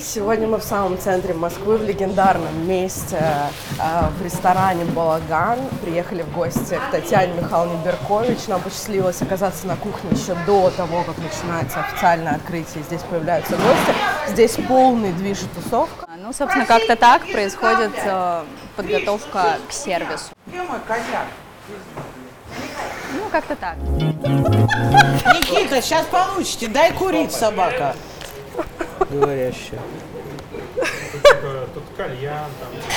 Сегодня мы в самом центре Москвы, в легендарном месте, э, в ресторане «Балаган». Приехали в гости к Татьяне Михайловне Беркович. Нам посчастливилось оказаться на кухне еще до того, как начинается официальное открытие. Здесь появляются гости. Здесь полный движ и тусовка. Ну, собственно, как-то так происходит э, подготовка к сервису. Где мой коньяк? Ну, как-то так. Никита, сейчас получите, дай курить, собака. Говорящая. Тут кальян, там, типа,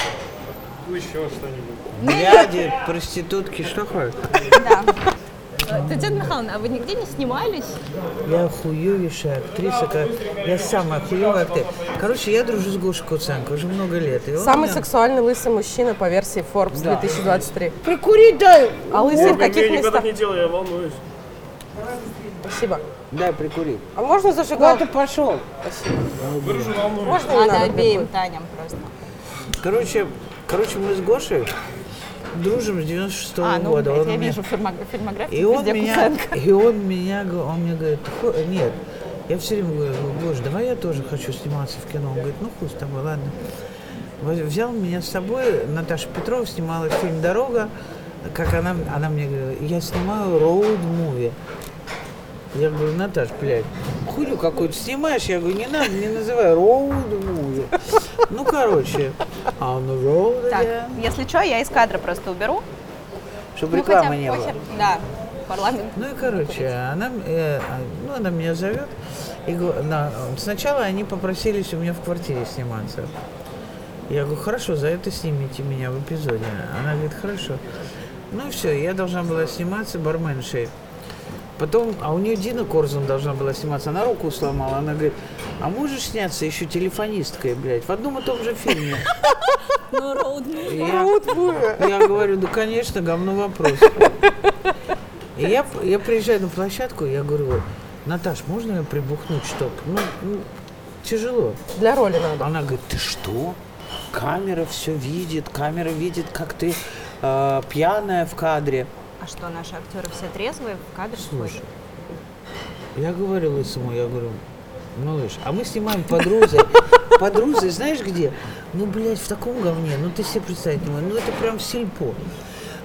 ну, еще что-нибудь. Дяди, проститутки, что ходят? Да. Татьяна Михайловна, а вы нигде не снимались? Я хуевейшая актриса, я самая хуевая актриса. Короче, я дружу с Гошей Куценко уже много лет. и Самый меня- сексуальный лысый мужчина по версии Forbes 2023. Прикурить дай! А лысый в Я каких никогда местах? так не делаю, я волнуюсь. Спасибо. Дай прикурить. А можно зажигалку? Куда ты пошел? Можно не Надо надо? обеим Таням просто. Короче, короче, мы с Гошей дружим с 96 А, ну, года. блядь, Он я мне- вижу фильмо- фильмографию, И он везде меня, Куценко. и он меня, г- он мне говорит, «Ху- нет, я все время говорю, Гош, давай я тоже хочу сниматься в кино. Он говорит, ну хуй с тобой, ладно. Воз- Взял меня с собой, Наташа Петрова снимала фильм «Дорога», как она, она мне говорила, я снимаю роуд-муви. Я говорю, Наташ, блядь, хуйню какую-то снимаешь? Я говорю, не надо, не называй роуд-муви. Ну, короче, а он роуд, Так, если что, я из кадра просто уберу. чтобы Ну, рекламы не было. Да, парламент. Ну и короче, она, э, ну, она меня зовет. И на- сначала они попросились у меня в квартире сниматься. Я говорю, хорошо, за это снимите меня в эпизоде. Она говорит, хорошо. Ну все, я должна была сниматься барменшей. Потом, а у нее Дина Корзун должна была сниматься, она руку сломала. Она говорит, а можешь сняться еще телефонисткой, блядь, в одном и том же фильме? Ну, роуд Я, говорю, да, конечно, говно вопрос. И я, я приезжаю на площадку, я говорю, Наташ, можно я прибухнуть, чтоб? Ну, ну, тяжело. Для роли надо. Она говорит, ты что? Камера все видит, камера видит, как ты э, пьяная в кадре. А что, наши актеры все трезвые в кадре Слушай, ходят? я говорю лысому, я говорю, малыш, а мы снимаем под Рузой знаешь где? Ну, блядь, в таком говне, ну ты себе представить не можешь, ну это прям сельпо.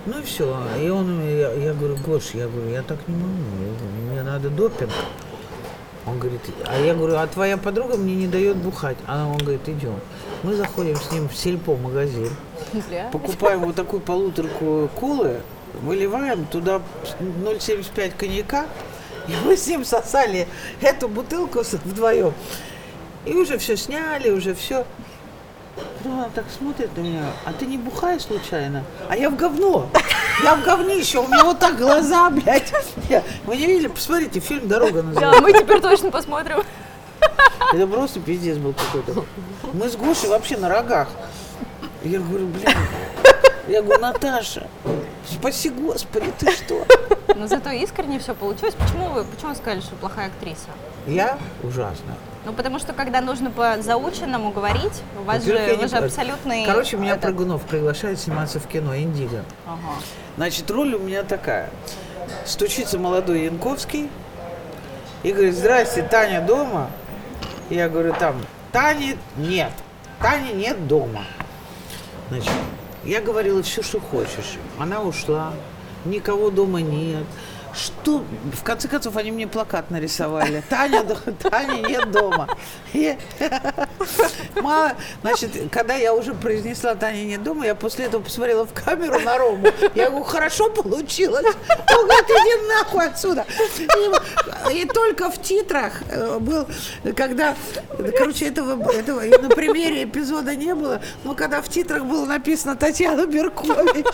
Ну и все. И он, я, я говорю, Гош, я говорю, я так не могу, говорю, мне надо допинг. Он говорит, а я говорю, а твоя подруга мне не дает бухать. А он говорит, идем. Мы заходим с ним в сельпо магазин, покупаем вот такую полуторку колы, выливаем туда 0,75 коньяка, и мы с ним сосали эту бутылку вдвоем. И уже все сняли, уже все. Потом она так смотрит на меня, а ты не бухаешь случайно? А я в говно. Я в говнище, у меня вот так глаза, блядь. Вы не видели? Посмотрите, фильм «Дорога» называется. Да, мы теперь точно посмотрим. Это просто пиздец был какой-то. Мы с Гошей вообще на рогах. Я говорю, блин, я говорю, Наташа, спаси Господи, ты что? Но зато искренне все получилось. Почему вы, почему вы сказали, что плохая актриса? Я ужасно. Ну, потому что, когда нужно по заученному говорить, у вас же, вы не же абсолютный... Короче, меня этот- Прыгунов приглашает сниматься в кино «Индиго». Ага. Значит, роль у меня такая. Стучится молодой Янковский и говорит, здрасте, Таня дома? Я говорю, там, Тани нет. Тани нет дома. Значит, я говорила все, что хочешь. Она ушла, никого дома нет. Что? В конце концов, они мне плакат нарисовали. Таня, Таня нет дома. И- Мало, значит, когда я уже произнесла Таня нет дома, я после этого посмотрела в камеру на Рому. Я говорю, хорошо получилось. Он говорит, иди нахуй отсюда. И, и только в титрах э, был, когда, короче, этого, этого на примере эпизода не было, но когда в титрах было написано Татьяна Беркович,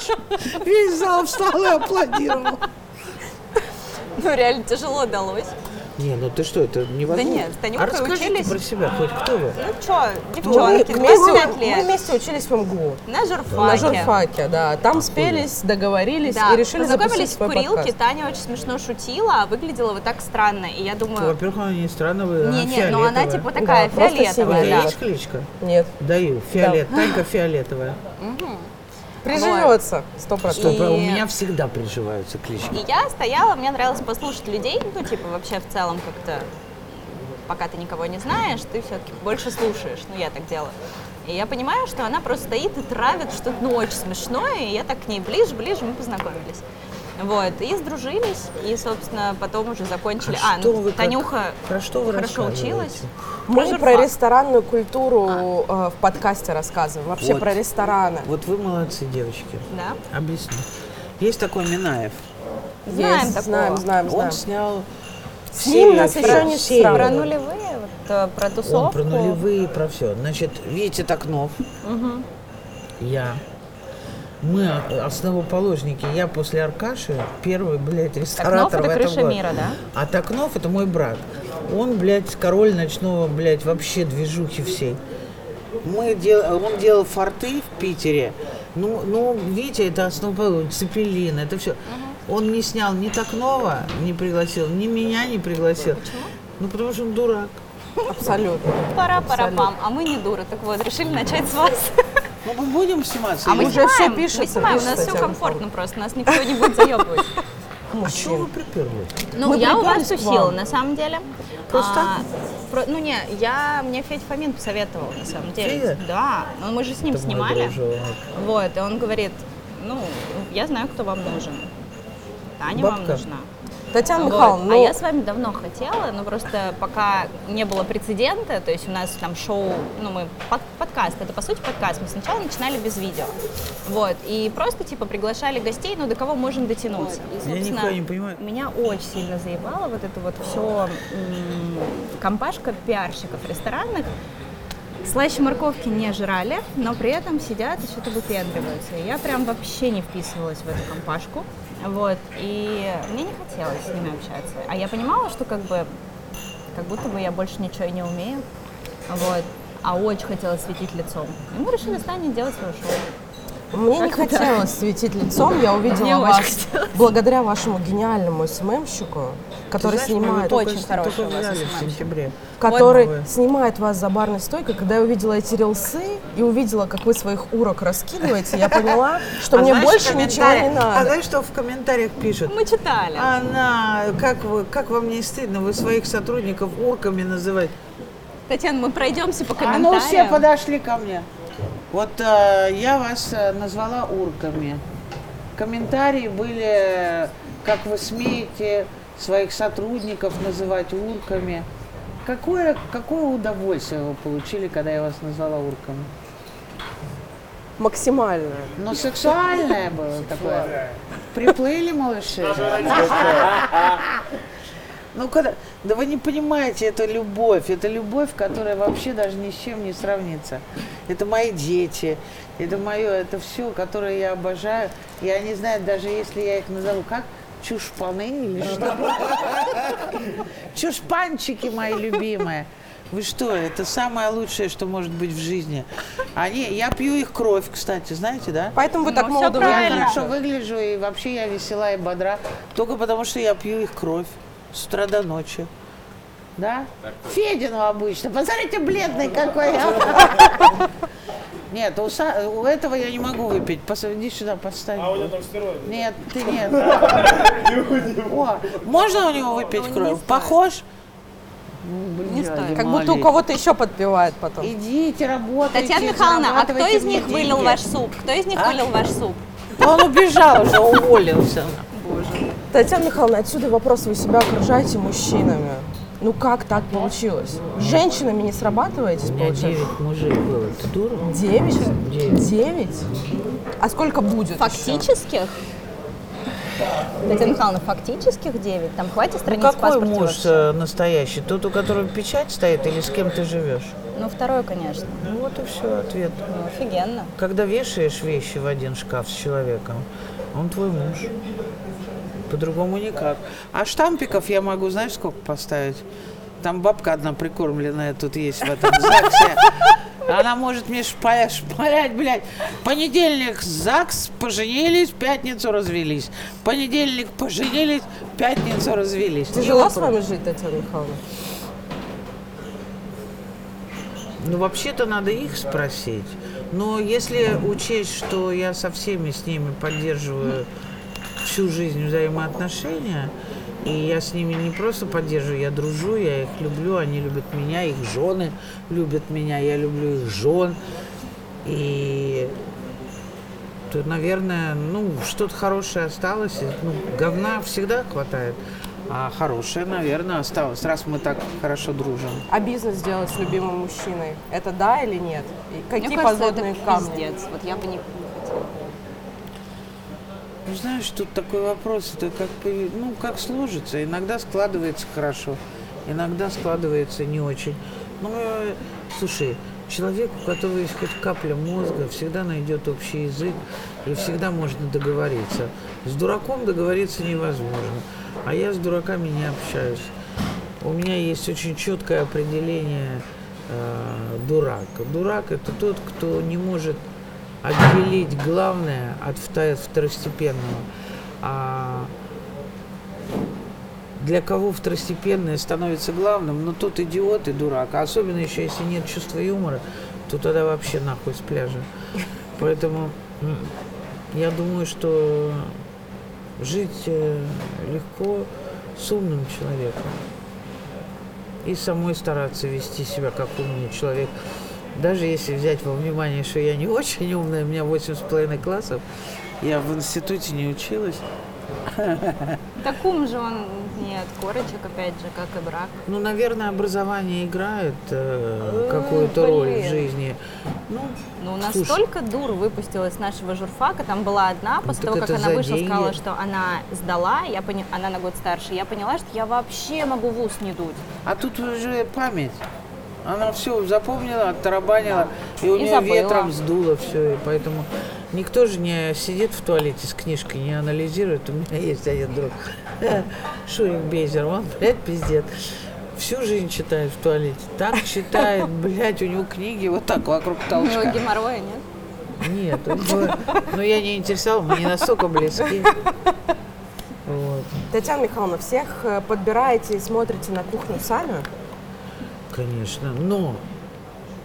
весь зал встал и аплодировал. Ну, реально тяжело далось. Не, ну ты что, это невозможно. нет, с Танюхой а расскажите учились. про себя, хоть кто вы? Ну что, Мы, девчонки, вместе, 25 мы лет. вместе учились в МГУ. На журфаке. На журфаке, да. Там спелись, договорились Да, и решили запустить в свой курилке, подкаст. Таня очень смешно шутила, а выглядела вот так странно. И я думаю, Во-первых, она не странно вы, не, не, но она типа такая Да, фиолетовая, да. есть кличка? Нет. Даю. Фиолет. Танька фиолетовая. Приживется, сто процентов. Стоп, а у И- меня всегда приживаются клички. И я стояла, мне нравилось послушать людей, ну, типа, вообще в целом как-то пока ты никого не знаешь, ты все-таки больше слушаешь. Ну, я так делаю. И я понимаю, что она просто стоит и травит что-то ну, очень смешное, и я так к ней ближе, ближе, мы познакомились. Вот, и сдружились, и, собственно, потом уже закончили. А, что ну, вы как- Танюха про что вы хорошо училась. Мы журфак. про ресторанную культуру э, в подкасте рассказываем. Вообще Вот. про рестораны. Вот вы молодцы, девочки. Да? Объясню. Есть такой Минаев. Знаем Есть, такого. знаем, знаем, знаем. Он снял С ним нас еще не серию. сравнивали. Про нулевые, вот, э, про тусовку. Он про нулевые, про все. Значит, Витя Токнов, я, мы основоположники, я после Аркаши первый, блядь, Окнов ресторатор это в этом крыша городе. мира, да? А Токнов это мой брат. Он, блядь, король ночного, блядь, вообще движухи всей. Мы дел... Он делал форты в Питере. Ну, ну, Витя, это основа Цепелин, это все. Он не снял ни Токнова, не пригласил, ни меня не пригласил. Почему? Ну, потому что он дурак. Абсолютно. пара пара пам а мы не дуры. Так вот, решили начать с вас. Ну, мы будем сниматься? А мы уже снимаем, всё пишется, мы снимаем, у нас пишется, все комфортно просто, нас никто не будет заебывать. А что вы приперлись? Ну, Мы я у вас вам. на самом деле. Просто А, про- ну, не, я, мне Федь Фомин посоветовал, на самом деле. Федя? Да, ну, мы же с ним Это снимали. Вот, и он говорит, ну, я знаю, кто вам нужен. Таня вам Бабка? нужна. Татьяна Вот. Михайловна, А ну, я с вами давно хотела, но просто пока не было прецедента, то есть у нас там шоу, ну мы под- подкаст, это по сути подкаст, мы сначала начинали без видео, вот, и просто типа приглашали гостей, ну до кого можем дотянуться. И, Я нихуя не понимаю. Меня очень сильно заебало вот это вот все компашка пиарщиков ресторанных, Слаще морковки не жрали, но при этом сидят и что-то выпендриваются. И я прям вообще не вписывалась в эту компашку. Вот. И мне не хотелось с ними общаться. А я понимала, что как бы как будто бы я больше ничего и не умею. Вот. А очень хотелось светить лицом. И мы решили с Таней делать свое шоу. мне не Как-то хотелось светить лицом. Я увидела Мне вас благодаря вашему гениальному СММщику, который знаешь, снимает, Очень хороший в сентябре. который Вот. снимает вас за барной стойкой. Когда я увидела эти рилсы и увидела, как вы своих урок раскидываете, я поняла, что А мне знаешь, больше ничего не комментариях- А надо. знаешь, что в комментариях пишут? Мы читали. Она, как, вы, как вам не стыдно, вы своих сотрудников урками называете? Татьяна, мы пройдемся по А комментариям. ну все подошли ко мне. Вот э, я вас э, назвала урками. Комментарии были, э, как вы смеете своих сотрудников называть урками. Какое, какое удовольствие вы получили, когда я вас назвала урками? Максимально. Ну, сексуальное было такое. Приплыли малыши? Ну, когда... Да вы не понимаете, это любовь. Это любовь, которая вообще даже ни с чем не сравнится. Это мои дети, это мое, это все, которое я обожаю. И они знают, даже если я их назову как чушпаны или что. Чушпанчики мои любимые. Вы что, это самое лучшее, что может быть в жизни. Они, я пью их кровь, кстати, знаете, да? Поэтому вы так молодо. Я хорошо выгляжу, и вообще я весела и бодра, только потому что я пью их кровь с утра до ночи. Да? Федину обычно. Посмотрите, бледный какой. Нет, у, Са- у этого я не могу выпить. Пос- Иди сюда, подставь. А у него там стероиды. Нет, ты нет. О, можно у него выпить кровь? Похож? Не стоит. Как будто у кого-то еще подпевает потом. Идите, работайте. Татьяна Михайловна, а кто из них вылил ваш суп? Кто из них А? вылил ваш суп? Он убежал уже, уволился. Татьяна Михайловна, отсюда вопрос. Вы себя окружаете мужчинами. Ну как так получилось? С Женщинами не срабатываетесь, У меня получается? 9 мужик было. Ты дура? Девять? Девять. Девять? А сколько будет еще? Фактических? Татьяна Михайловна, фактических 9? Там хватит Ну страниц в какой паспорте муж вообще? э, настоящий? Тот, у которого печать стоит или с кем ты живешь? Ну, второй, конечно. Ну вот и все, ответ. Ну, офигенно. Когда вешаешь вещи в один шкаф с человеком, он твой муж. По-другому никак. А штампиков я могу, знаешь, сколько поставить? Там бабка одна прикормленная тут есть в этом ЗАГСе. Она может мне шпалять, шпалять, блядь. Понедельник ЗАГС, поженились, пятницу развелись. Понедельник поженились, пятницу развелись. Тяжело с вами жить, Татьяна Михайловна? Ну, вообще-то надо их спросить. Но если учесть, что я со всеми с ними поддерживаю всю жизнь взаимоотношения, И я с ними не просто поддерживаю, я дружу, я их люблю, они любят меня, их жены любят меня, я люблю их жен. И тут, наверное, ну, что-то хорошее осталось. Ну, говна всегда хватает. А хорошее, наверное, осталось, раз мы так хорошо дружим. А бизнес делать с любимым мужчиной, это да или нет? И какие Мне кажется, подводные это камни? пиздец. Вот я бы не хотела. Ну, знаешь, тут такой вопрос, это как, ну, как сложится. Иногда складывается хорошо, иногда складывается не очень. Ну, э, слушай, человек, у которого есть хоть капля мозга, всегда найдет общий язык и всегда можно договориться. С дураком договориться невозможно, а я с дураками не общаюсь. У меня есть очень четкое определение э, дурак. Дурак это тот, кто не может отделить главное от второстепенного. А для кого второстепенное становится главным, ну тот идиот и дурак. А особенно еще, если нет чувства юмора, то тогда вообще нахуй с пляжа. Поэтому я думаю, что жить э, легко с умным человеком. И самой стараться вести себя как умный человек. Даже если взять во внимание, что я не очень умная, у меня восемь с половиной классов, я в институте не училась. Так ум же он не от корочек, опять же, как и брак. Ну, наверное, образование играет э, какую-то роль в жизни. Ну, Ну, у нас Слушай. столько дур выпустилось нашего журфака. Там была одна, после так того, как она вышла, деньги. сказала, что она сдала, я пони... она на год старше. Я поняла, что я вообще могу в ус не дуть. а тут уже память. Она все запомнила, оттарабанила, и у И нее забыла. ветром сдуло все. И поэтому никто же не сидит в туалете с книжкой, не анализирует. У меня есть один друг, Шурик Бейзер, он, блядь, пиздец. Всю жизнь читает в туалете. Так читает, блядь, у него книги вот так вокруг У него толчка. геморроя нет. Нет, него- но я не интересовал, мы не настолько близки. Вот. Татьяна Михайловна, всех э, подбираете и смотрите на кухню сами? Конечно, но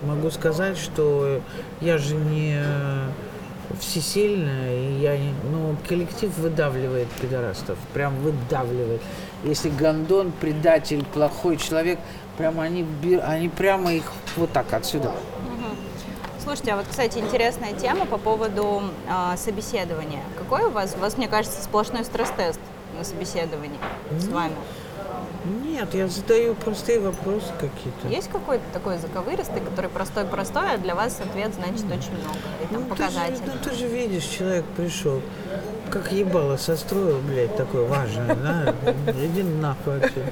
могу сказать, что я же не всесильная, и я не, ну, коллектив выдавливает пидорастов, прям выдавливает. Если гондон, предатель, плохой человек, прямо они, они прямо их вот так отсюда. Слушайте, а вот, кстати, интересная тема по поводу а, собеседования. Какой у вас? У вас, мне кажется, сплошной стресс-тест на собеседовании с вами. Нет, я задаю простые вопросы какие-то. Есть какой-то такой заковыристый, который простой-простой, а для вас ответ значит очень много? И там Ну, ты же, показатель. ну, ты же видишь, человек пришел, как ебало состроил, блядь, такое важное, да? Иди нахуй отсюда.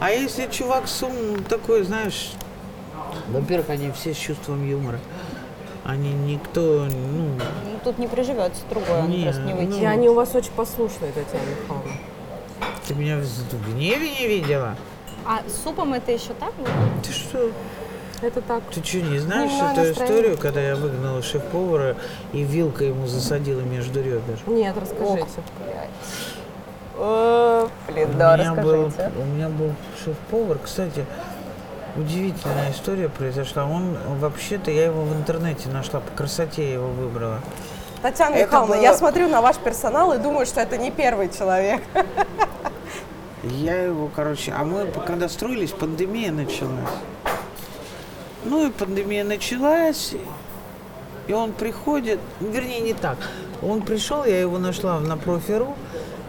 А если чувак с умом такой, знаешь, во-первых, они все с чувством юмора. Они никто, ну, Ну, тут не приживется другой, он Не, просто не выйти. ну, И они у вас очень послушные, Татьяна Михайловна. Ты меня в гневе не видела? А с супом это еще так? было? Ты что? Это так. Ты что, не знаешь Дневное эту настроение. историю, когда я выгнала шеф-повара и вилка ему засадила между ребер? Нет, расскажите. Блин, у, меня был, у меня был шеф-повар, кстати, удивительная история произошла. Он вообще-то, я его в интернете нашла, по красоте я его выбрала. Татьяна Это Михайловна, было- я смотрю на ваш персонал и думаю, что это не первый человек. Я его, короче, а мы когда строились, пандемия началась. Ну и пандемия началась, и он приходит, вернее не так. Он пришел, я его нашла на профи.ру,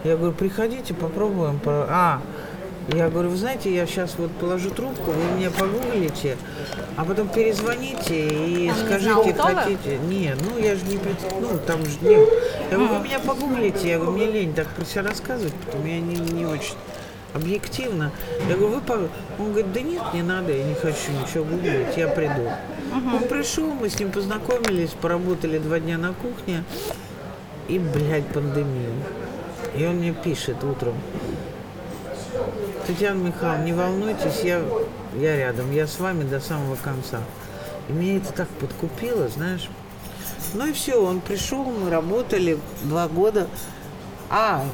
я говорю, приходите, попробуем. по- А, я говорю, вы знаете, я сейчас вот положу трубку, вы меня погуглите, а потом перезвоните и Он не скажите, знал, кто вы? хотите. Нет, ну я же не, пред- ну там же не. Я говорю, вы меня погуглите, я говорю, мне лень так про себя рассказывать, потому я не, не очень объективно. Я говорю, вы по... Он говорит, да нет, не надо, я не хочу ничего гуглить, я приду. Он пришел, мы с ним познакомились, поработали два дня на кухне, и, блядь, пандемия. И он мне пишет утром, Татьяна Михайловна, не волнуйтесь, я, я рядом, я с вами до самого конца. И меня это так подкупило, знаешь. Ну и все, он пришел, мы работали два года. А,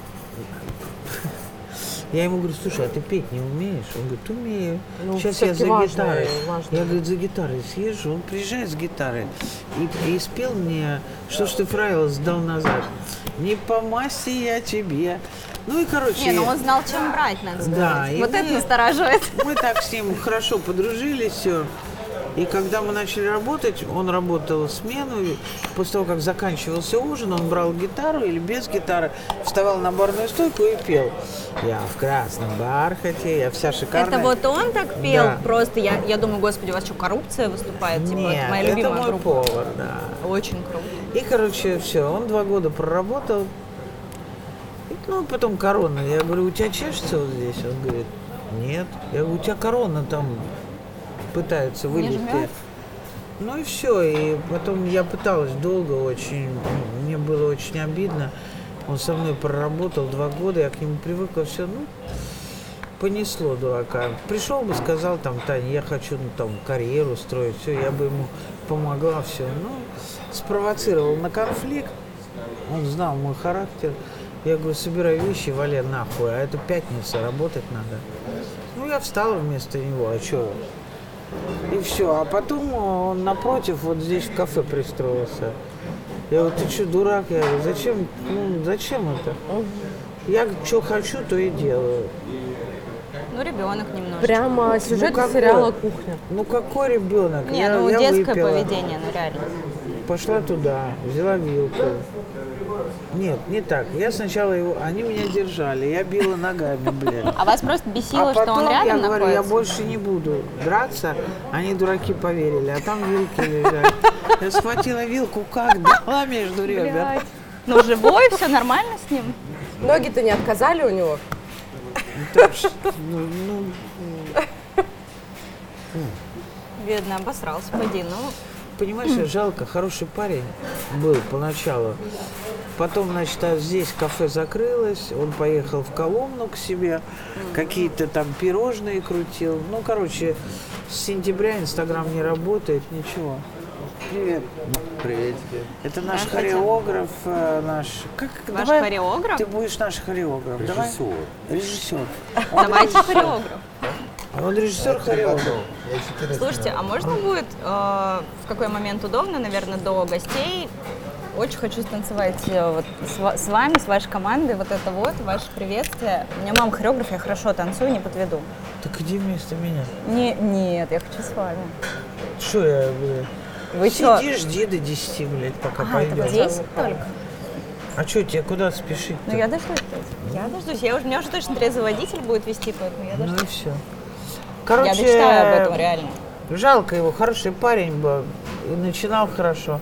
я ему говорю, слушай, а ты петь не умеешь? Он говорит, умею. Ну, Сейчас я за важно, гитарой. важно. Я, говорит, за гитарой съезжу. Он приезжает с гитарой и, и спел мне, что ж ты правила сдал назад. Не по масти я тебе, Ну и, короче, Не, ну он знал, чем брать, надо сказать. Да, вот мы- это настораживает. мы так с ним хорошо подружились, все. И когда мы начали работать, он работал смену. и После того, как заканчивался ужин, он брал гитару или без гитары, вставал на барную стойку и пел. Я в красном бархате, я вся шикарная. Это вот он так пел, Да. просто я, я думаю, господи, у вас что, коррупция выступает? Типа, Нет, это моя это любимая мой группа. повар, да. Очень круто. И, короче, все, он два года проработал. Ну, потом корона. Я говорю, у тебя чешется вот здесь? Он говорит, нет. Я говорю, у тебя корона там пытается вылезти. Ну и все. И потом я пыталась долго очень. Мне было очень обидно. Он со мной проработал два года, я к нему привыкла, все, ну, понесло дурака. Пришел бы, сказал там, Таня, я хочу ну, там карьеру строить, все, я бы ему помогла, все. Ну, спровоцировал на конфликт. Он знал мой характер. Я говорю, собирай вещи, вали нахуй, а это пятница, работать надо. Ну, я встала вместо него, а что? И все. А потом он напротив, вот здесь в кафе пристроился. Я говорю, ты что, дурак? Я говорю, зачем, ну, зачем это? Я что хочу, то и делаю. Ну, ребенок немножко. Прямо сюжет какой? сериала «Кухня». Ну какой ребенок? Не, я, ну я детское выпила, поведение, ну реально. Пошла туда, взяла вилку. Нет, не так. Я сначала его, они меня держали, я била ногами, блядь. А вас просто бесило, А что потом он рядом я говорю, я больше не буду драться. Они, дураки, поверили. А там вилки лежат. Я схватила вилку, как дала между ребер. Ну, живой, все нормально с ним? Ноги-то не отказали у него? Ну, ну, Бедно, обосрался, поди. Ну, понимаешь, жалко, хороший парень был поначалу. Потом, значит, а здесь кафе закрылось, он поехал в Коломну к себе, какие-то там пирожные крутил. Ну, короче, с сентября Инстаграм не работает, ничего. Привет. Приветики. Это наш Здравствуйте. хореограф, э, наш... Как, ваш давай, хореограф? Ты будешь наш хореограф. Давай. Режиссер. Режиссер. Давайте хореограф. Он режиссер хореограф. Слушайте, а можно будет э, в какой момент удобно, наверное, до гостей? Очень хочу станцевать э, вот с, с вами, с вашей командой, вот это вот, ваше приветствие. У меня мама хореограф, я хорошо танцую, не подведу. Так иди вместо меня. Не, нет, я хочу с вами. Что я, блядь? Вы что? Сиди, жди до 10, блядь, пока А, пойдем. в 10 только? А что, тебе куда спешить Ну, я дождусь. Я дождусь. Я уже, меня уже точно трезвый водитель будет вести, поэтому я Ну дождусь. и все. Короче, я мечтаю об этом, реально. Жалко его, хороший парень был. И начинал хорошо.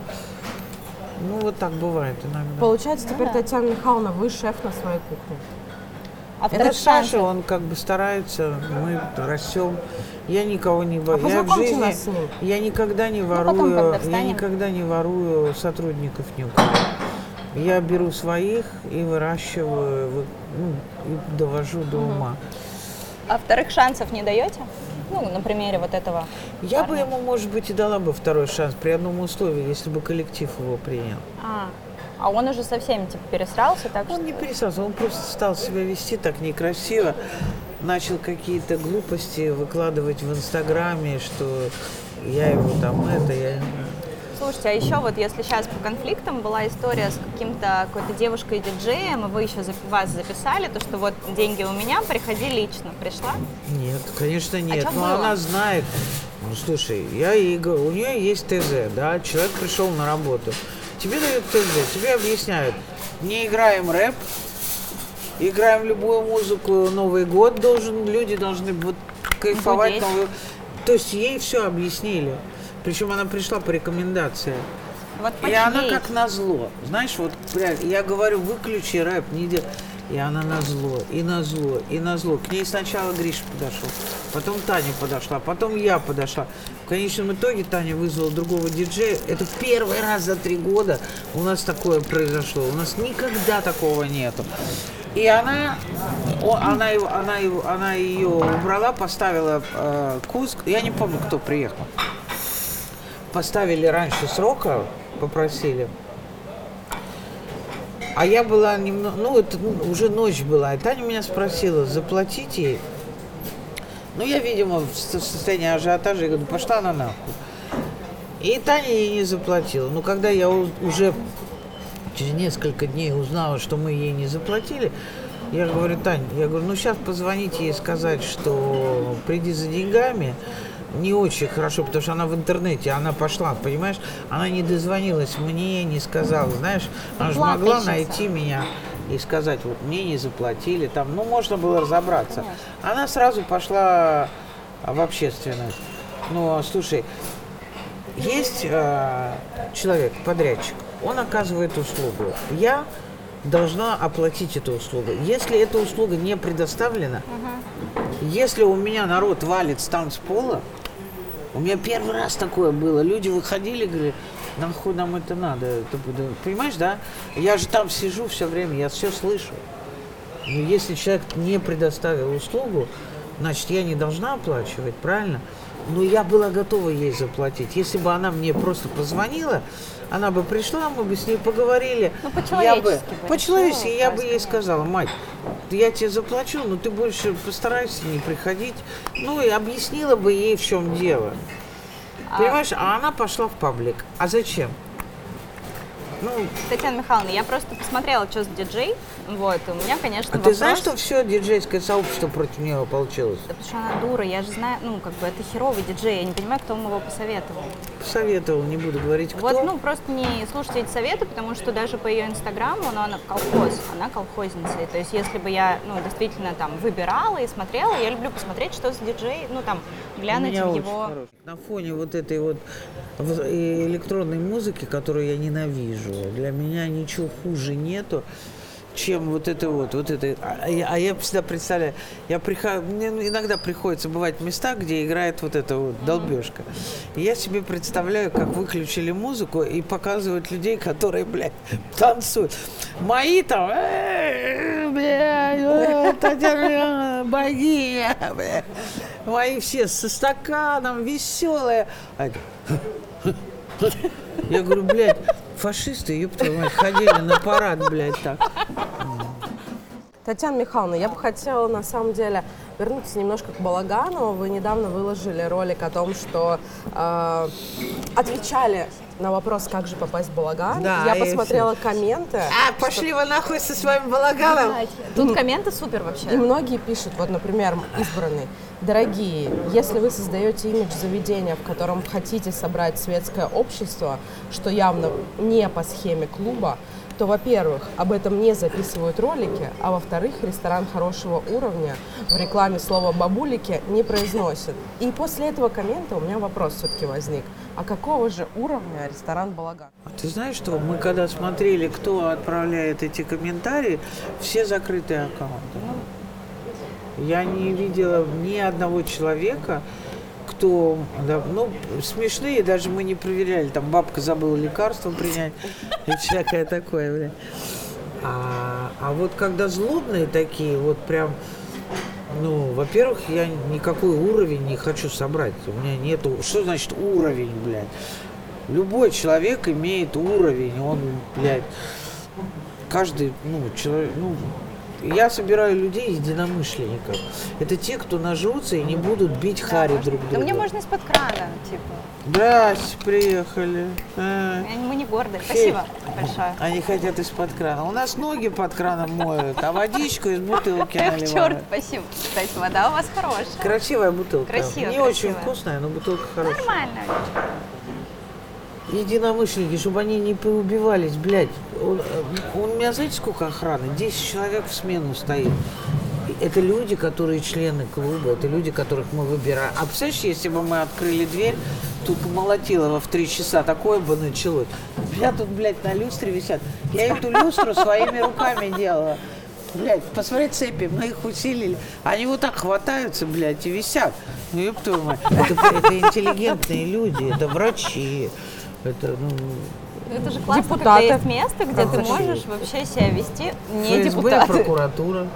Ну, вот так бывает иногда. Получается, теперь, Татьяна Михайловна, вы шеф на своей кухне. А Это Саша, он как бы старается, мы растем. Я никого не ворую. я в жизни, нас с ним. я никогда не потом, ворую, когда я встанем. никогда не ворую сотрудников ни у кого. Я беру своих и выращиваю, вы- ну, и довожу до ума. А вторых шансов не даете? Ну, на примере вот этого. Я бы парня. ему, может быть, и дала бы второй шанс при одном условии, если бы коллектив его принял. А, а он уже со всеми типа пересрался, так что... Он не перестался, он просто стал себя вести так некрасиво, начал какие-то глупости выкладывать в Инстаграме, что я его там это, я... Слушайте, а еще вот если сейчас по конфликтам была история с каким-то какой-то девушкой-диджеем, и вы еще вас записали, то что вот деньги у меня, приходи лично. Пришла? Нет, конечно нет, чё но было? она знает. Ну слушай, я ей говорю, у нее есть ТЗ, да, человек пришел на работу. Тебе дают ТЗ, тебе объясняют, не играем рэп, играем любую музыку, Новый год должен, люди должны вот кайфовать. Новый... То есть ей все объяснили. Причем она пришла по рекомендации. Вот И она как назло. Знаешь, вот блядь, я говорю, выключи рэп, не дел. И она назло, и назло, и назло. К ней сначала Гриша подошел, потом Таня подошла, потом я подошла. В конечном итоге Таня вызвала другого диджея. Это первый раз за три года у нас такое произошло. У нас никогда такого нету. И она, о, она, его, она, его, она ее убрала, поставила э, куск. Я не помню, кто приехал поставили раньше срока, попросили. А я была немного, ну это ну, уже ночь была, и Таня меня спросила, заплатить ей. Ну я, видимо, в со- состоянии ажиотажа, я говорю, пошла она нахуй. И Таня ей не заплатила. Но когда я уже через несколько дней узнала, что мы ей не заплатили, Я говорю, Тань, я говорю, ну сейчас позвоните ей сказать, что приди за деньгами. Не очень хорошо, потому что она в интернете, она пошла, понимаешь? Она не дозвонилась мне, не сказала, знаешь, она же могла найти меня и сказать, вот мне не заплатили, там, ну, можно было разобраться. Она сразу пошла в общественность. Ну, слушай, есть э, человек, подрядчик, он оказывает услугу. Я должна оплатить эту услугу. Если эта услуга не предоставлена, если у меня народ валит с танцпола, у меня первый раз такое было. Люди выходили, говорили, нахуй нам это надо. Это буду-» Понимаешь, да? Я же там сижу все время, я все слышу. Но если человек не предоставил услугу, значит, я не должна оплачивать, правильно? Но я была готова ей заплатить. Если бы она мне просто позвонила, она бы пришла, мы бы с ней поговорили. Ну, Я бы- по-человечески По-человечески я бы ей сказала, мать, я тебе заплачу, но ты больше постарайся не приходить. Ну, и объяснила бы ей, в чем дело. Понимаешь, а она пошла в паблик. А зачем? Ну, Татьяна Михайловна, я просто посмотрела, что за диджей. Вот, и у меня, конечно, а ты вопрос... знаешь, что все диджейское сообщество против нее получилось? Да потому что она дура, я же знаю, ну, как бы это херовый диджей, я не понимаю, кто ему его посоветовал. Посоветовал, не буду говорить, кто. Вот, ну, просто не слушайте эти советы, потому что даже по ее инстаграму, ну, она колхоз, она колхозница. И То есть, если бы я, ну, действительно там выбирала и смотрела, я люблю посмотреть, что за диджей, ну, там, глянуть в его... хороший. На фоне вот этой вот электронной музыки, которую я ненавижу, для меня ничего хуже нету, чем вот это вот, вот это. А я, а я всегда представляю, я прихожу, мне иногда приходится бывать в местах, где играет вот эта вот долбежка. И я себе представляю, как выключили музыку и показывают людей, которые, блядь, танцуют. Мои там, «Э, блядь, богиня, блядь. Мои все со стаканом, веселые. Я говорю, блядь, фашисты, ёб твою ходили на парад, блядь, так. Татьяна Михайловна, я бы хотела на самом деле вернуться немножко к Балагану. Вы недавно выложили ролик о том, что э, отвечали на вопрос, как же попасть в Балаган. Да, я посмотрела комменты. А, пошли вы нахуй со своим балаганом. Тут комменты супер вообще. И многие пишут, вот, например, избранный, дорогие, если вы создаете имидж заведения, в котором хотите собрать светское общество, что явно не по схеме клуба, то, во-первых, об этом не записывают ролики, а во-вторых, ресторан хорошего уровня в рекламе слова «бабулики» не произносит. И после этого коммента у меня вопрос все-таки возник. А какого же уровня ресторан «Балаган»? А Ты знаешь что, мы когда смотрели, кто отправляет эти комментарии, все закрытые аккаунты. Я не видела ни одного человека, кто, да, ну, смешные, даже мы не проверяли, там бабка забыла лекарство принять и всякое такое, бля. А, а вот когда злобные такие, вот прям, ну, во-первых, я никакой уровень не хочу собрать. У меня нету, что значит уровень, блядь? Любой человек имеет уровень, он, блядь, каждый, ну, человек, ну, я собираю людей единомышленников. Это те, кто нажрутся и не будут бить хари друг Да друга. мне можно из-под крана, типа. Здрасте, приехали. А, Мы не гордые. Спасибо большое. Они хотят из-под крана. У нас ноги под краном моют, а водичку из бутылки Эх, наливают. черт, спасибо. Кстати, вода у вас хорошая. Красивая бутылка. Красиво, Не красиво. очень вкусная, но бутылка хорошая. Нормально. Единомышленники, чтобы они не поубивались, блядь. Он, у меня, знаете, сколько охраны? 10 человек в смену стоит. Это люди, которые члены клуба, это люди, которых мы выбираем. А представляешь, если бы мы открыли дверь, тут Молотилова в три часа такое бы началось. Меня тут, блядь, на люстре висят. Я эту люстру своими руками делала. Блядь, посмотри цепи, мы их усилили. Они вот так хватаются, блядь, и висят. Ну, ёб твою мать. Это, это интеллигентные люди, это врачи. Это, ну, Это же классно, Депутаты. когда есть место, где ты Врачи. можешь вообще себя вести не ФСБ, депутаты. прокуратура.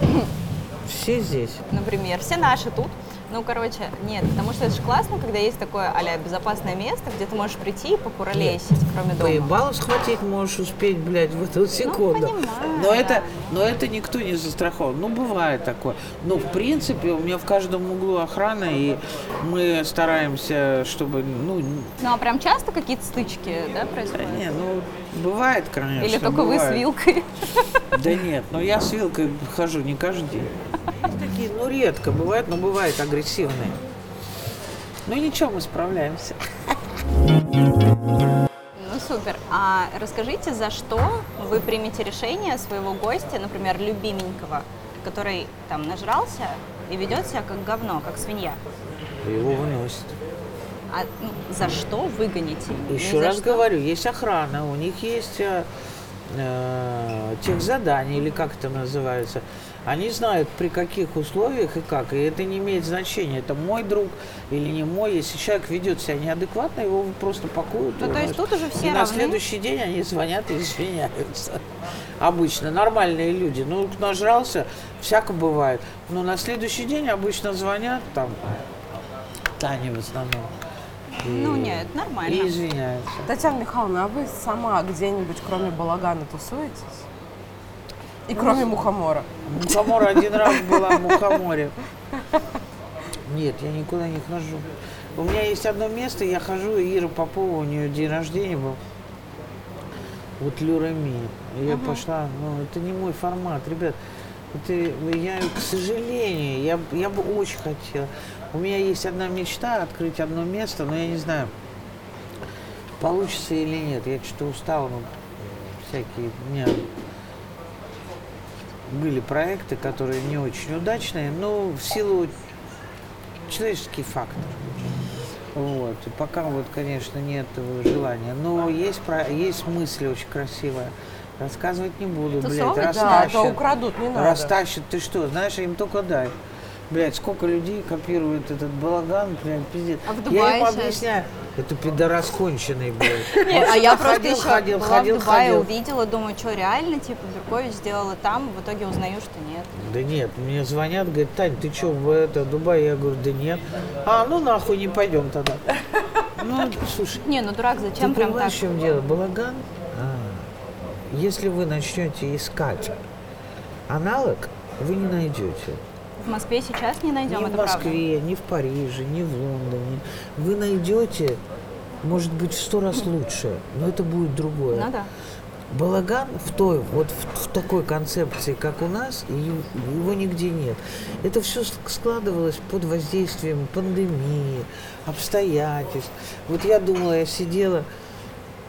Все здесь. Например, все наши тут. Ну, короче, нет, потому что это же классно, когда есть такое а безопасное место, где ты можешь прийти и покуролесить, кроме дома. Поебалу схватить можешь успеть, блядь, в эту секунду. понимаю, но, да. это, но это никто не застрахован. Ну, бывает такое. Но, в принципе, у меня в каждом углу охрана, и мы стараемся, чтобы, ну, Ну, а прям часто какие-то стычки, да, происходят? не, ну, бывает, конечно. Или только вы с бывает. вилкой? Да нет, но я с вилкой хожу не каждый день. Есть Такие, ну, редко бывает, но бывает агрессивные. Ну, ничего, мы справляемся. Ну, супер. А расскажите, за что вы примете решение своего гостя, например, любименького, который там нажрался и ведет себя как говно, как свинья? Его выносят. А ну, за что выгоните? Еще раз что. говорю, есть охрана, у них есть э, э, техзадание, или как это называется. Они знают, при каких условиях и как. И это не имеет значения, это мой друг или не мой. Если человек ведет себя неадекватно, его просто пакуют. Ну, то есть тут уже все и на равны? следующий день они звонят и извиняются. Обычно нормальные люди. Ну, нажрался, всяко бывает. Но на следующий день обычно звонят, там, Таня в основном. Ну, нет, нормально. И извиняются. Татьяна Михайловна, а вы сама где-нибудь, кроме балагана, тусуетесь? И кроме мухомора? Мухомор один раз была в Мухоморе. Нет, я никуда не хожу. У меня есть одно место, я хожу, и Ира Попова, у нее день рождения был. Вот Люрами. Я пошла, ну, это не мой формат, ребят. Это, я, к сожалению, я, я бы очень хотела. У меня есть одна мечта открыть одно место, но я не знаю, получится или нет. Я что-то устала, ну, всякие, у меня были проекты, которые не очень удачные, но в силу человеческий фактор. Вот. И пока вот, конечно, нет желания. Но есть, про... есть мысли очень красивая. Рассказывать не буду, блядь, Тусовок? Да, растащат. то украдут, не надо. Растащат, ты что, знаешь, им только дай. Блядь, сколько людей копируют этот балаган, прям пиздец. А в я Дубае им щас- объясняю, это пидорас конченый, блядь. Нет, а я просто ходил, еще ходил, была ходил, в Дубае, ходил. увидела, думаю, что реально, типа, Беркович сделала там, в итоге узнаю, что нет. Да нет, мне звонят, говорят, Тань, ты что, в это, Дубай? Я говорю, да нет. А, ну нахуй, не пойдем тогда. Ну, слушай, Не, ну дурак, зачем ты прям так? в чем дело? Балаган, а, если вы начнете искать аналог, вы не найдете. В Москве сейчас не найдем, ни это в Москве, ни в Париже, ни в Лондоне. Вы найдете, может быть, в сто раз лучше, но это будет другое. правда? Ну да. Балаган в той, вот в, в такой концепции, как у нас, его нигде нет. Это все складывалось под воздействием пандемии, обстоятельств. Вот я думала, я сидела,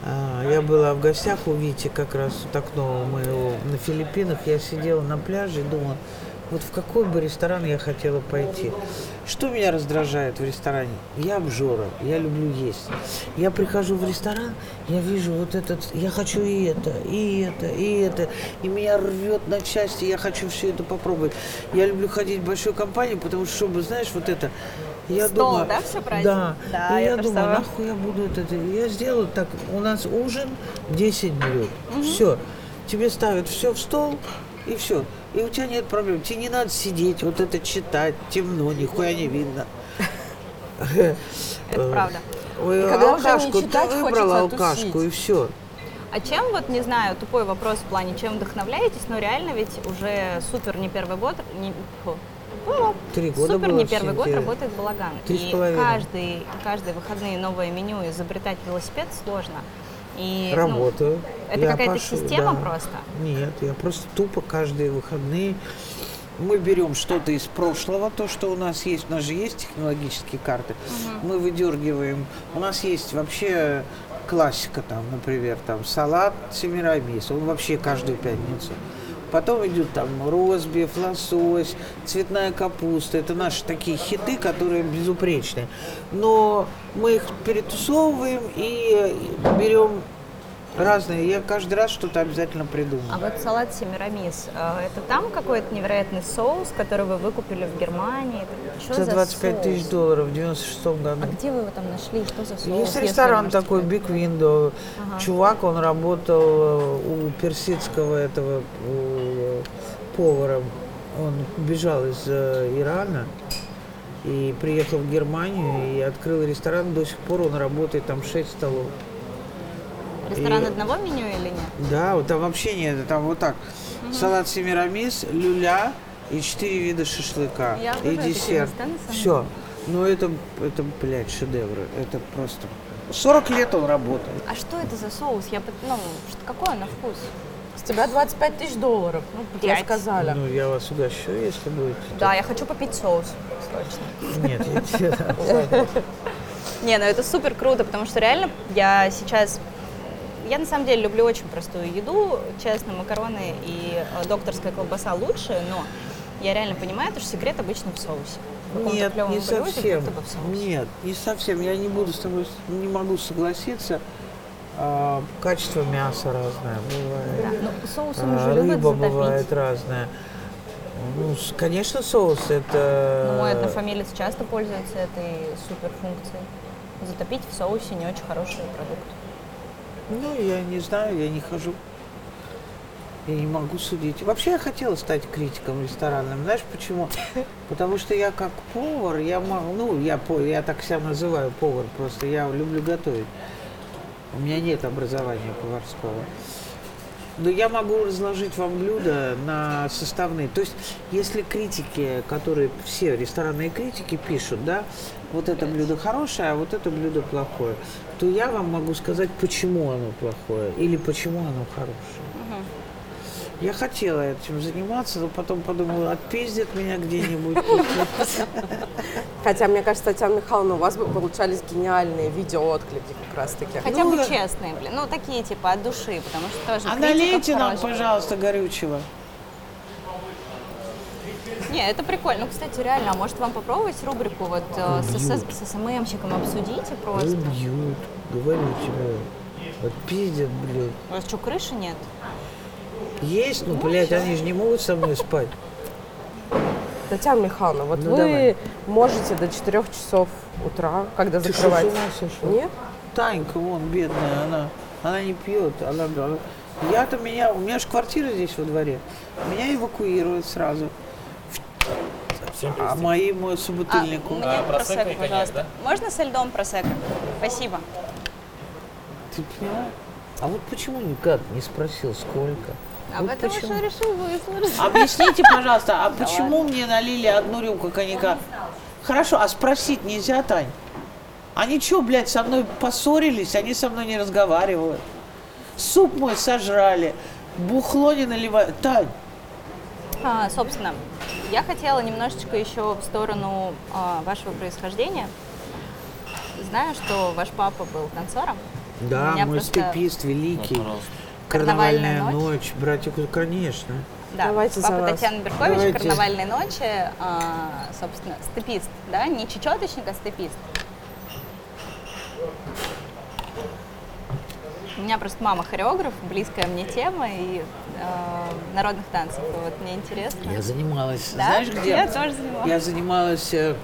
а, я была в гостях у Вити как раз вот окно моего на Филиппинах, я сидела на пляже и думала, вот в какой бы ресторан я хотела пойти. Что меня раздражает в ресторане? Я обжора, я люблю есть. Я прихожу в ресторан, я вижу вот этот, я хочу и это, и это, и это, и меня рвет на части, я хочу все это попробовать. Я люблю ходить в большой компании, потому что, чтобы, знаешь, вот это, я Стол, думаю, да, всё праздник? Да, Да, и я я думаю, нахуй я буду это. Я сделаю так, у нас ужин 10 блюд, все. Тебе ставят все в стол, и все. И у тебя нет проблем. Тебе не надо сидеть, вот это читать, темно, нихуя не видно. Это правда. Ой, алкашку, ты выбрала хочется алкашку, и все. А чем, вот, не знаю, тупой вопрос в плане, чем вдохновляетесь, но реально ведь уже супер не первый год, не, фу, ну, Три года супер не первый год работает балаган. И каждый, каждые выходные новое меню, изобретать велосипед сложно. И, ну, Работаю. это Я какая-то пошу- система да. просто? Нет, я просто тупо каждые выходные мы берем что-то из прошлого, то, что у нас есть, у нас же есть технологические карты, мы выдергиваем. У нас есть вообще классика там, например, там салат семирамис, он вообще каждую пятницу. Потом идут там розбив, лосось, цветная капуста. Это наши такие хиты, которые безупречные. Но мы их перетусовываем и берем разные. Я каждый раз что-то обязательно придумаю. А вот салат семирамис, э, это там какой-то невероятный соус, который вы выкупили в Германии? Что За за 25 соус? тысяч долларов в 96 году. А где вы его там нашли? Что за соус? Есть ресторан такой? Big Window. Ага. Чувак, он работал у персидского этого повара. Он бежал из э, Ирана. И приехал в Германию и открыл ресторан. До сих пор он работает, там 6 столов. Ресторан И- одного меню или нет? Да, вот там вообще нет, там вот так. Салат семирамис, люля и четыре вида шашлыка. Я и десерт. Все. Ну это, это, блядь, шедевры. Это просто... 40 лет он работает. А что это за соус? Я, ну, какой он на вкус? С тебя 25 тысяч долларов. Ну, Пять. сказали. Ну, я вас угощу, если будете. Да, я хочу попить соус. Срочно. Нет, я дам. Не, ну это супер круто, потому что реально я сейчас... Я на самом деле люблю очень простую еду, честно, макароны и э, докторская колбаса лучше, но я реально понимаю, что секрет обычно в соусе. В каком-то Нет, клёвом не блюде, совсем. будто бы в соусе. Нет, не совсем. Я не буду с тобой, не могу согласиться. А, качество мяса разное бывает. Да, ну соусом А, уже любят рыба бывает разная. Ну, конечно, соус это... Ну, однофамилец часто пользуется этой суперфункцией. Затопить в соусе не очень хороший продукт. Ну, я не знаю, я не хожу. Я не могу судить. Вообще я хотела стать критиком ресторанным. Знаешь почему? Потому что я как повар, я могу, ну, я, я так себя называю повар, просто я люблю готовить. У меня нет образования поварского. Но я могу разложить вам блюда на составные. То есть, если критики, которые все ресторанные критики пишут, да, вот это блюдо хорошее, а вот это блюдо плохое, то я вам могу сказать, почему оно плохое или почему оно хорошее. Я хотела этим заниматься, но потом подумала, отпиздят меня где-нибудь. Хотя, мне кажется, Татьяна Михайловна, у вас бы получались гениальные видеоотклики как раз-таки. Хотя Ну, бы честные, блин. Ну, такие типа от души, потому что тоже А налейте нам, пожалуйста, горючего. Не, это прикольно. Ну, кстати, реально, а может вам попробовать рубрику вот э, с, с, с СММщиком обсудите просто? Убьют, говорю тебе. Отпиздят, блядь. У вас что, крыши нет? Есть, ну, блядь, они же не могут со мной спать. Татьяна Михайловна, вот Ну, вы давай. можете до 4 часов утра, когда Ты что, закрываете? с ума сошел? Нет? Танька, вон, бедная, она, она не пьет. Она, она- я-то меня, у меня же квартира здесь во дворе. Меня эвакуируют сразу. Совсем А мои мой собутыльнику. мне А, просекко, и коньяк, пожалуйста. Можно со льдом просека? Спасибо. Ты поняла? А вот почему никак не спросил, сколько? А Вот потому почему. что решил выслушать. Объясните, пожалуйста, а почему мне налили одну рюмку коньяка? Хорошо, а спросить нельзя, Тань? Они что, блядь, со мной поссорились, они со мной не разговаривают. Суп мой сожрали, бухло не наливают. Тань, А, собственно, я хотела немножечко еще в сторону а, вашего происхождения. Знаю, что ваш папа был танцором. да, Меня мой просто- степист великий. Карнавальная Карнавальная ночь. ночь, братья, конечно. Да, Давайте за папа вас. Татьяны Беркович, Давайте. карнавальной ночи, а, собственно, степист, да, не чечеточник, а степист. У меня просто мама хореограф, близкая мне тема и э, народных танцев. Вот мне интересно. Я занималась, Да? знаешь где? Я тоже занималась. Я занималась э,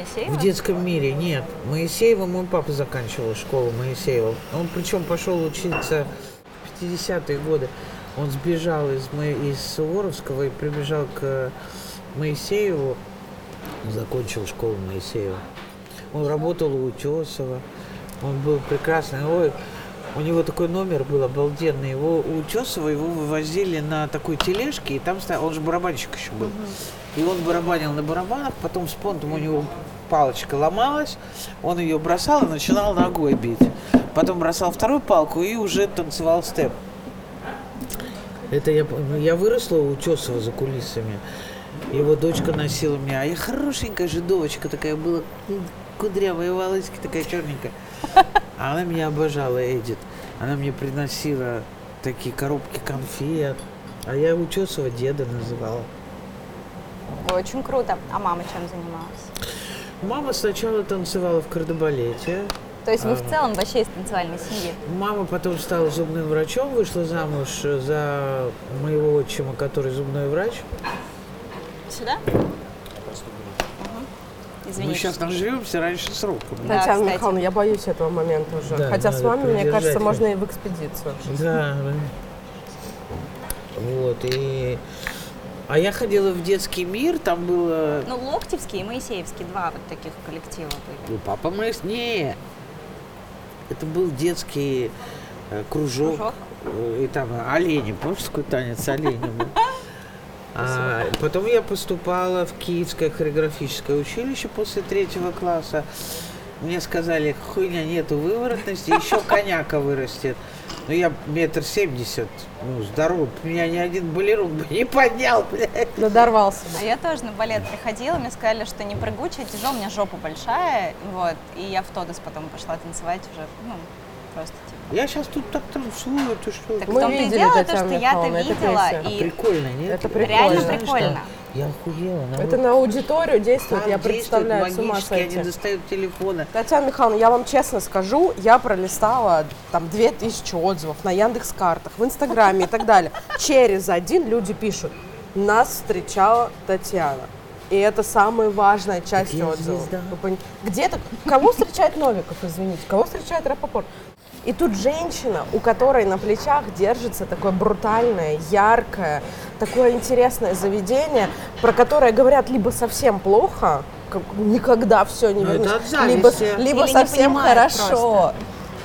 Моисеева? в детском мире. Нет, Моисеева, мой папа заканчивал школу Моисеева. Он причем пошел учиться в 50-е годы. Он сбежал из, Мо- из Суворовского и прибежал к Моисееву. Закончил школу Моисеева. Он работал у Утесова. Он был прекрасный. Ой, у него такой номер был обалденный. Его у Утесова его вывозили на такой тележке, и там стоял, он же барабанщик еще был. И он барабанил на барабанах, потом с понтом у него палочка ломалась, он ее бросал и начинал ногой бить. Потом бросал вторую палку и уже танцевал степ. Это я, я выросла у Утесова за кулисами. Его дочка носила меня, а я хорошенькая же девочка такая была, кудрявая волоски такая черненькая. А она меня обожала, Эдит. Она мне приносила такие коробки конфет. А я Утесова деда называла. Очень круто. А мама чем занималась? Мама сначала танцевала в кардебалете. То есть вы в А. целом вообще из танцевальной семьи? Мама потом стала зубным врачом, вышла замуж за моего отчима, который зубной врач. Сюда? Мы Извините. сейчас наживемся раньше срока. Да, Татьяна кстати. Михайловна, я боюсь этого момента уже. Да, Хотя с надо вами, мне придержать кажется, их. можно и в экспедицию. Да, да. Вот, и А я ходила в детский мир, там было... Ну, Локтевский и Моисеевский, два вот таких коллектива были. Ну, папа мой... Не, это был детский э, кружок. Кружок? Э, И там олени, помнишь, такой танец оленя был? А, потом я поступала в Киевское хореографическое училище после третьего класса. Мне сказали, хуйня, нету выворотности, еще коняка вырастет. Ну, я метр семьдесят, ну, здоров, меня ни один балерун бы не поднял, блядь. Надорвался. А я тоже на балет приходила, мне сказали, что не прыгучая, тяжело, у меня жопа большая, вот, и я в Тодос потом пошла танцевать уже, ну, просто типа. Я сейчас тут так танцую, ты что? Так Мы в том-то и видели дело, то, что я-то видела. А и прикольно, нет? Это прикольно. реально Знаешь, прикольно. Я охуела. народ. Это на аудиторию действует, Там я действует представляю, с ума магически, они сойти. достают телефоны. Татьяна Михайловна, я вам честно скажу, я пролистала там 2000 отзывов на Яндекс картах, в Инстаграме и так далее. Через один люди пишут, нас встречала Татьяна. И это самая важная часть. Вы пони- Где-то, кого встречает Новиков, извините, кого встречает Рапопорт? И тут женщина, у которой на плечах держится такое брутальное, яркое, такое интересное заведение, про которое говорят либо совсем плохо, как никогда все не Ну, вернешь, либо, либо Или не совсем хорошо.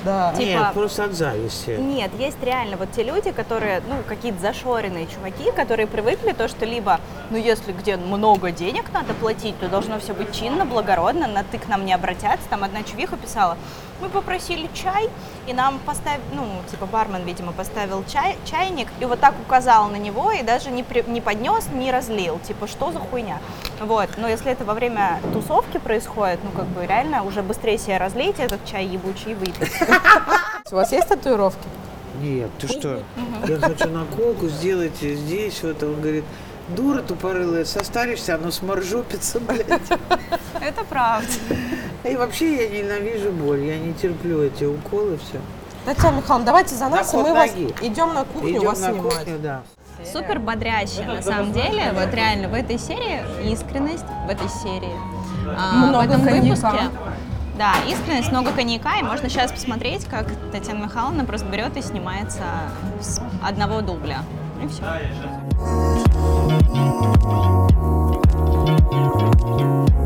Да. Типа- Нет, просто от зависти. Нет, есть реально вот те люди, которые, ну, какие-то зашоренные чуваки, которые привыкли то, что либо, ну, если где много денег надо платить, то должно все быть чинно, благородно, на ты к нам не обратятся. Там одна чувиха писала, мы попросили чай, и нам поставил, ну, типа бармен, видимо, поставил чай, чайник, и вот так указал на него, и даже не, при- не поднес, не разлил. Типа, что за хуйня? Вот, но если это во время тусовки происходит, ну, как бы реально уже быстрее себе разлейте этот чай ебучий и выпить. У вас есть татуировки? Нет, ты что? Я хочу наколку, сделайте здесь. Вот он говорит, дура тупорылая, состаришься, оно сморжопится, блядь. Это правда. И вообще я ненавижу боль, я не терплю эти уколы, все. Татьяна Михайловна, давайте за нас, и мы вас идем на кухню вас снимать. Супер бодрящая, на самом деле. Вот реально в этой серии искренность, в этой серии. а, Много в этом коньяка. выпуске. Да, искренность, много коньяка, и можно сейчас посмотреть, как Татьяна Михайловна просто берет и снимается с одного дубля. И все thank you